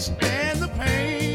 stand the pain.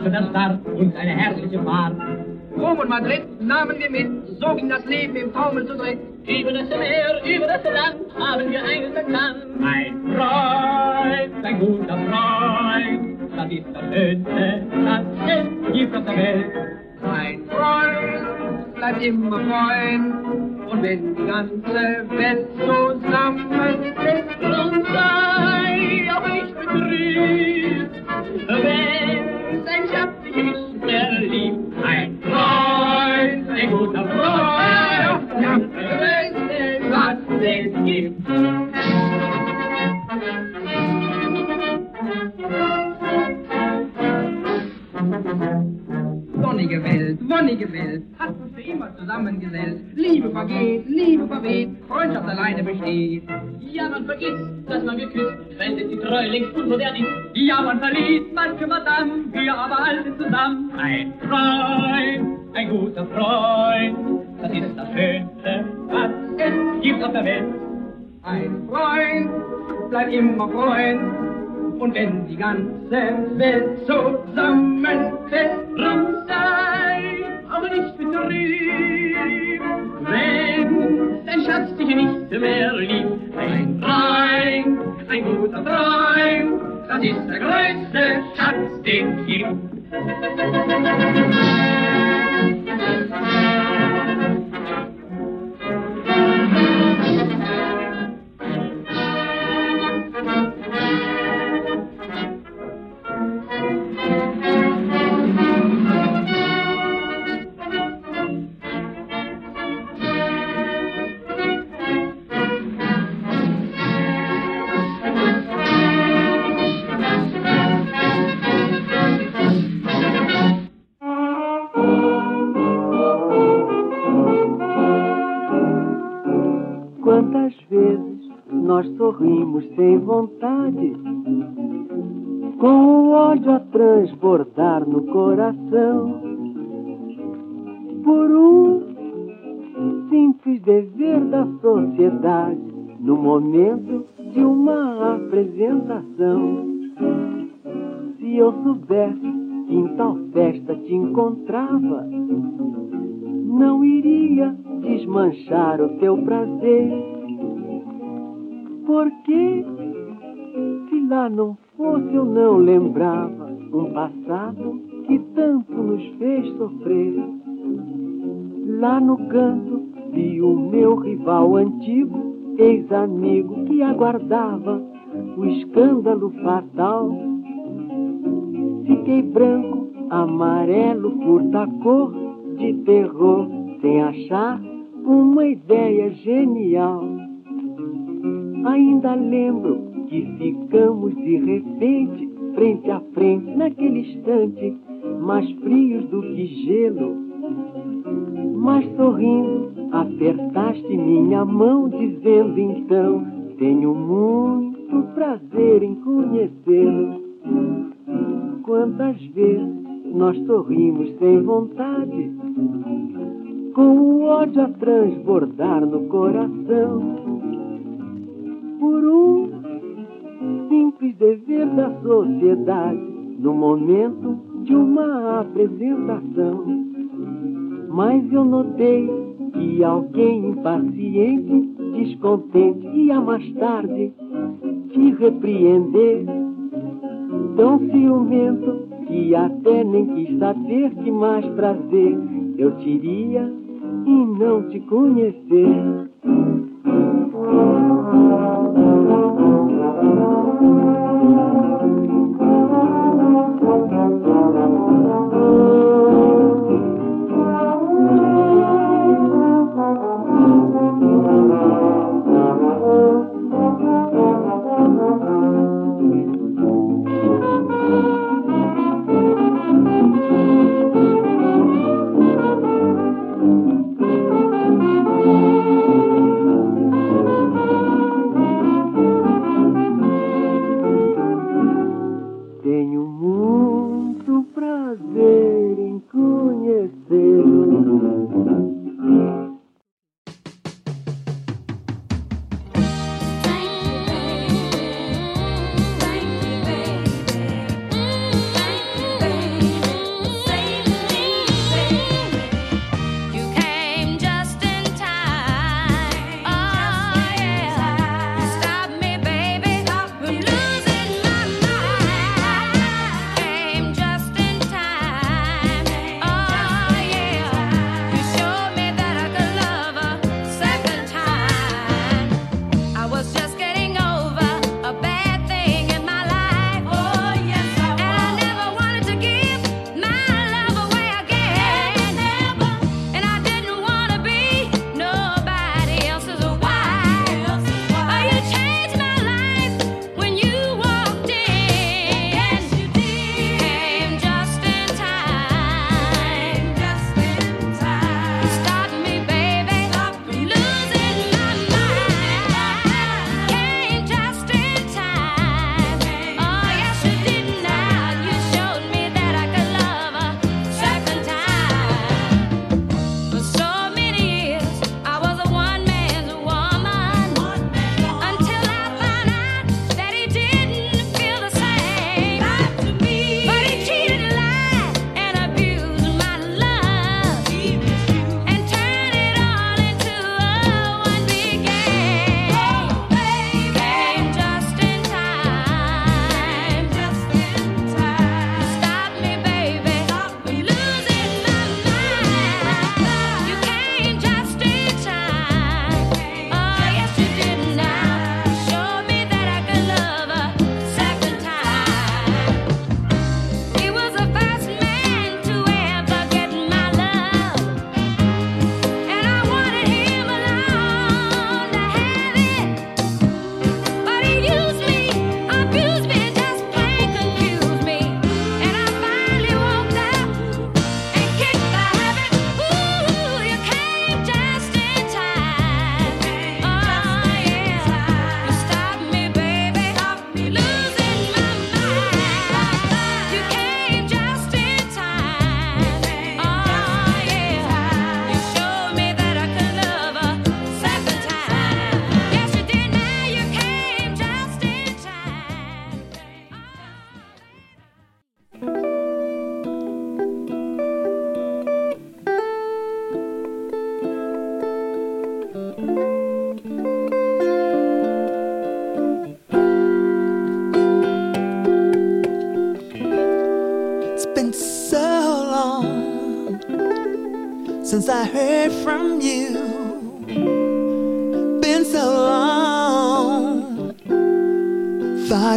Lachte der Start und eine herrliche Fahrt. Rom und Madrid nahmen wir mit, so ging das Leben im Taumel zu dritt. Über das Meer, über das Land haben wir eines erkannt. Ein Freund, ein guter Freund, das ist das Schönste, das es gibt auf der Welt. Ein Freund bleibt immer Freund, und wenn die ganze Welt zusammenfällt, Drum sei auch nicht betrübt, wenn sein Schatz dich nicht liebt. Ein Freund, ein guter Freund, Ja. Beste, was es gibt. Sonnige Welt, wonnige Welt, hat uns für immer zusammengesellt. Liebe vergeht, Liebe verweht, Freundschaft alleine besteht. Ja, man vergisst, dass man geküsst, wenn es die Treue längst unmodern ist. Ja, man verliebt manche Madame, wir aber halten zusammen. Ein Freund, ein guter Freund, das ist das Schönste, was es gibt auf der Welt. Ein Freund bleibt immer Freund, und wenn die ganze Welt zusammenfällt, ist der größte Schatz, den es coração, por um simples dever da sociedade, no momento de uma apresentação. Se eu soubesse que em tal festa te encontrava, não iria desmanchar o teu prazer. Porque se lá não fosse eu não lembrava um passado que tanto nos fez sofrer. Lá no canto vi o meu rival antigo, ex-amigo que aguardava o escândalo fatal. Fiquei branco, amarelo, curta cor de terror, sem achar uma ideia genial. Ainda lembro que ficamos de repente, frente a frente, naquele instante, mais frios do que gelo. Mas sorrindo, apertaste minha mão, dizendo então: Tenho muito prazer em conhecê-lo. Quantas vezes nós sorrimos sem vontade, com o ódio a transbordar no coração, por um simples dever da sociedade, no momento de uma apresentação. Mas eu notei que alguém impaciente, descontente, ia mais tarde te repreender. Tão ciumento que até nem quis saber que mais prazer eu teria em não te conhecer.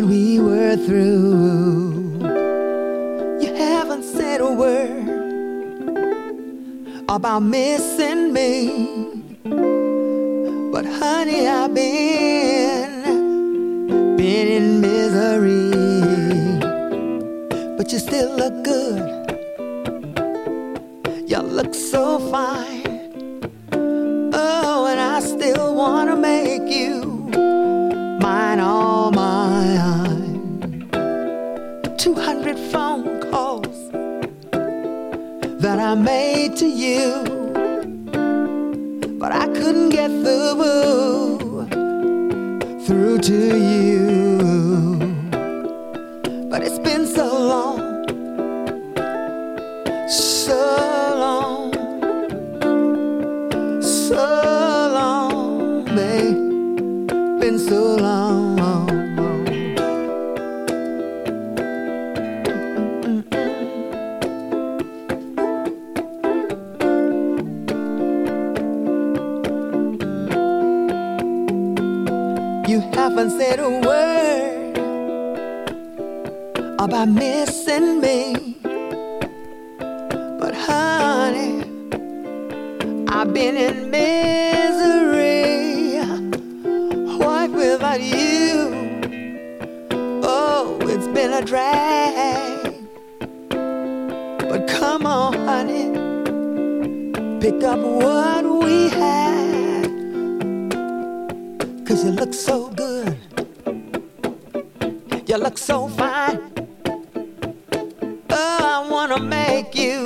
We were through. You haven't said a word about missing me. But honey, I've been, been in misery. But you still look good. You look so fine. I made to you, but I couldn't get through through to you. But it's been so so But come on, honey, pick up what we had. Cause you look so good. You look so fine. Oh, I wanna make you,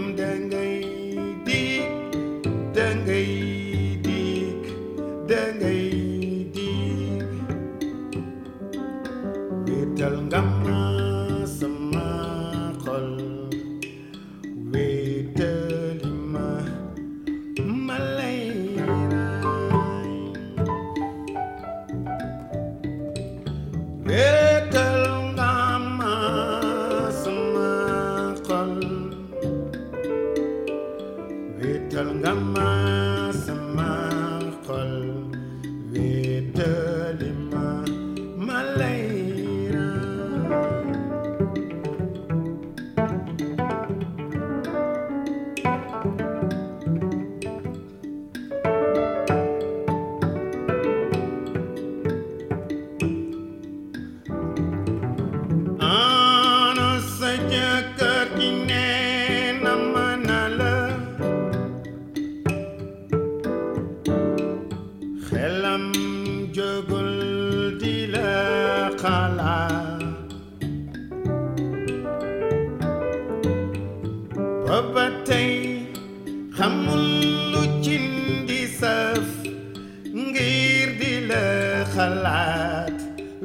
laat,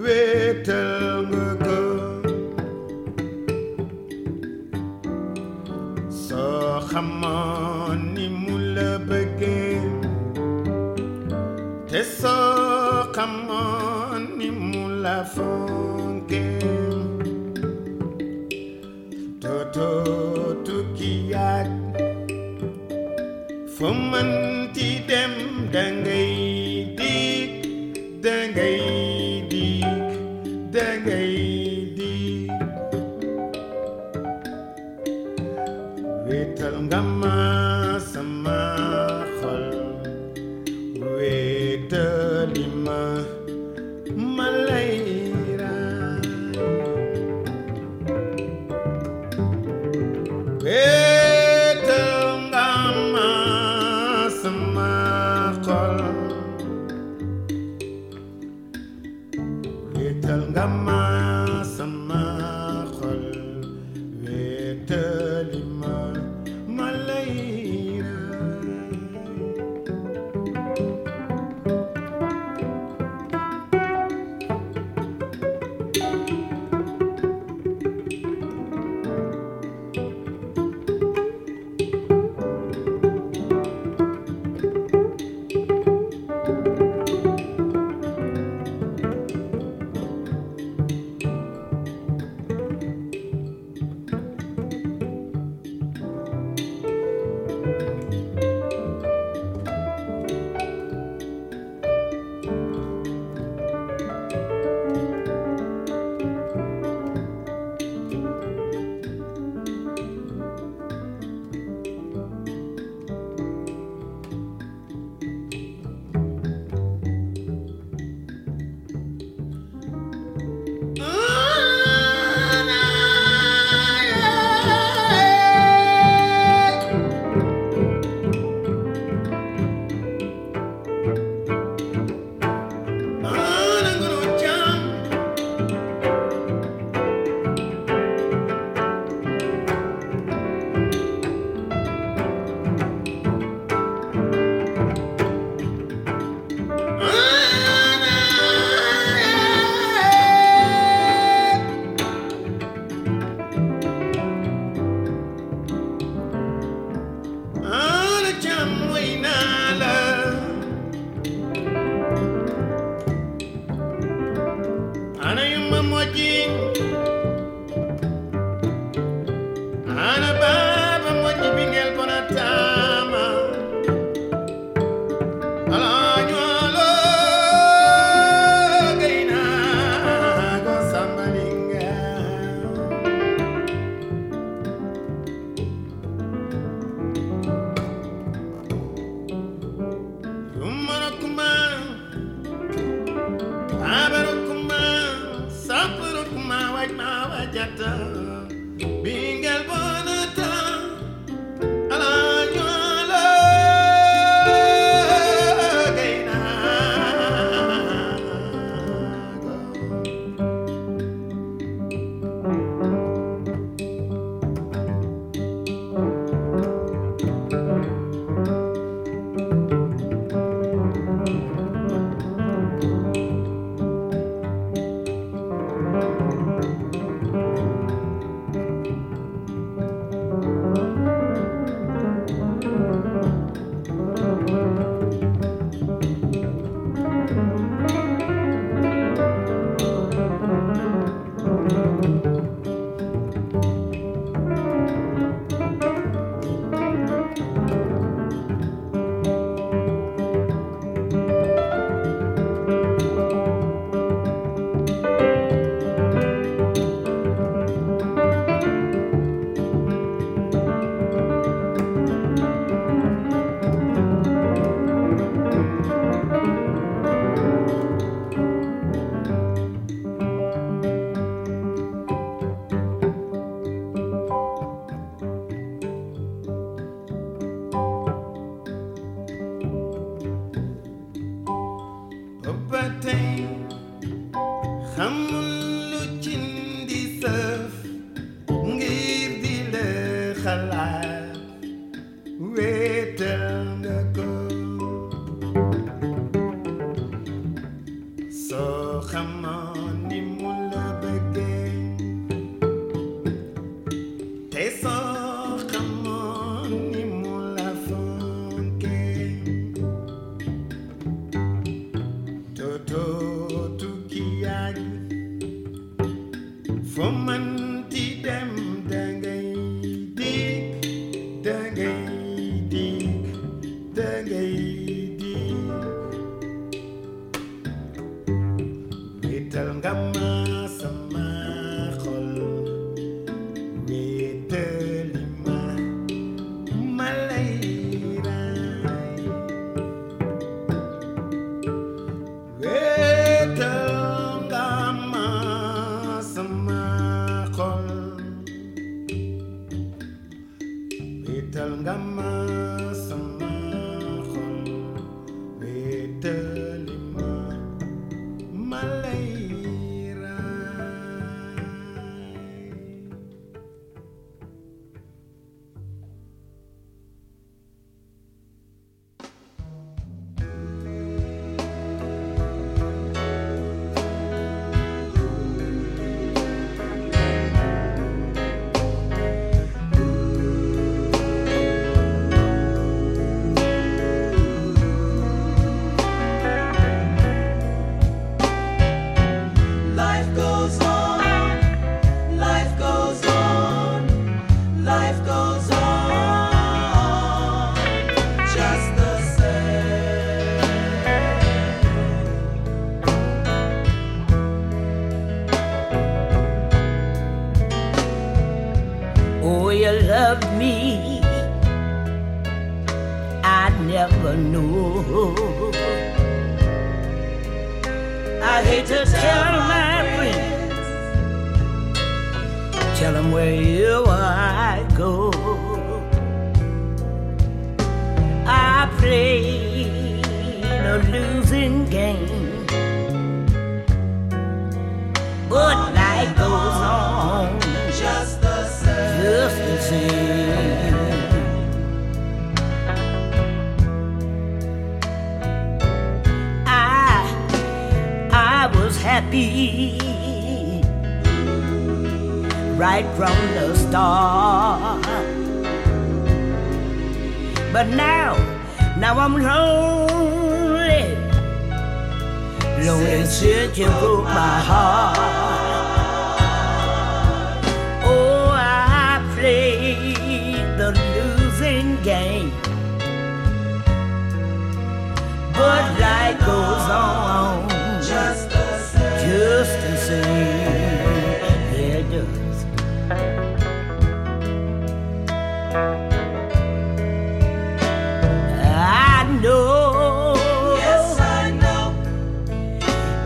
wetel ngeke. So xamoon ni mula begin. bëggee, te soo xamoon ni mu la fonkee. Toto tukki yaag, fu mënti dem dangay projector be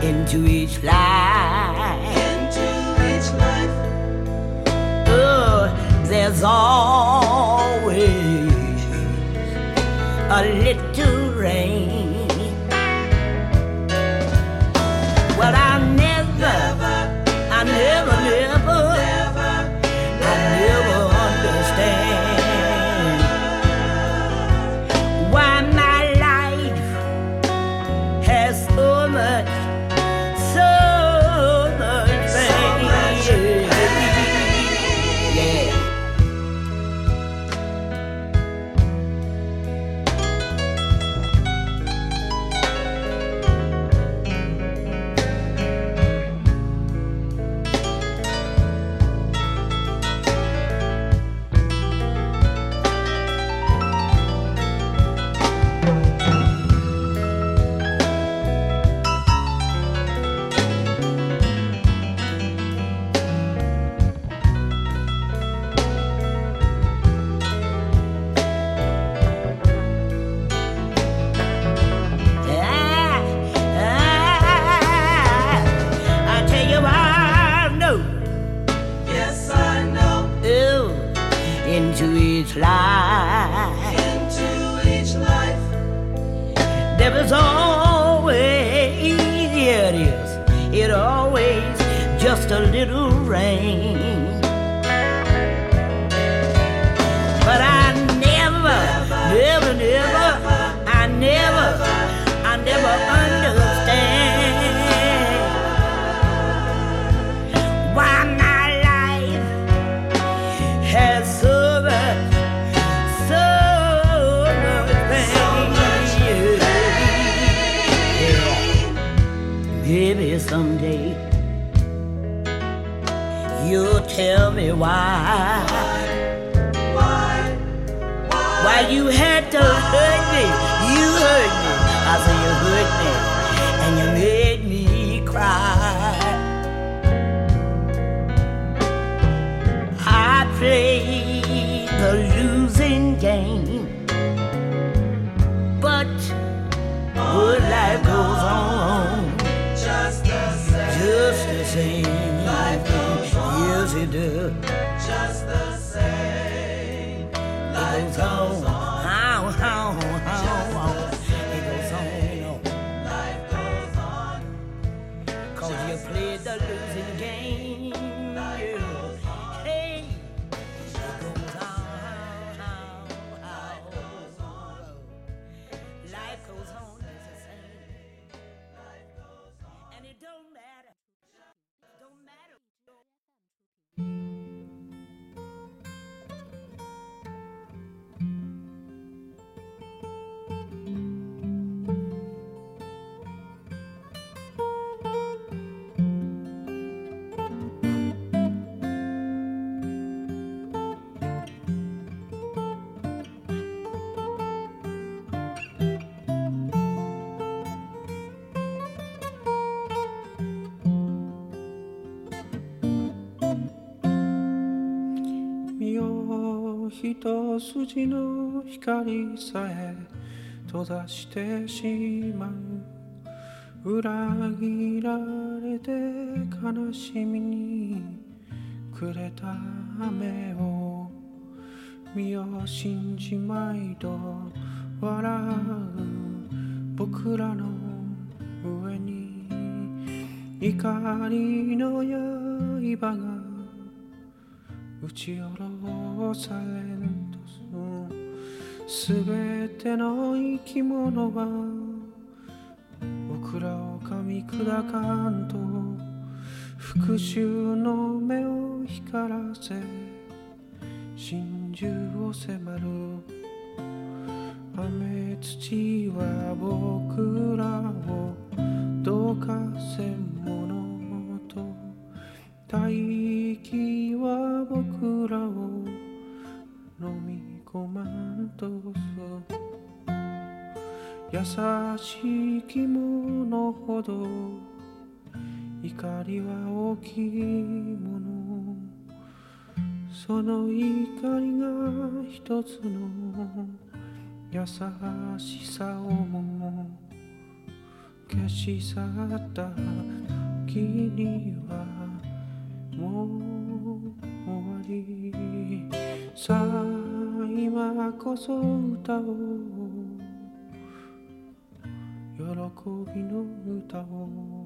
into each life. Into each life. Oh, there's always a little rain. Me why. Why? Why you had to hurt me? You hurt me. I say you hurt me, and you made me cry. I played the losing game, but good life goes on just the same. Just the same. Life goes on. Yes, it does. Life 一筋の光さえ閉ざしてしまう裏切られて悲しみにくれた雨を身を信じまいと笑う。僕らの上に怒りの刃が打ち下ろされんとすすべての生き物は僕らを噛み砕かんと復讐の目を光らせ真珠を迫る雨土は僕らをどかせ者と大気は僕らを飲み込まんとす優しい着物ほど怒りは大きいものその怒りが一つの優しさをも消し去った。時にはもう終わり。さあ今こそ歌おう。喜びの歌を。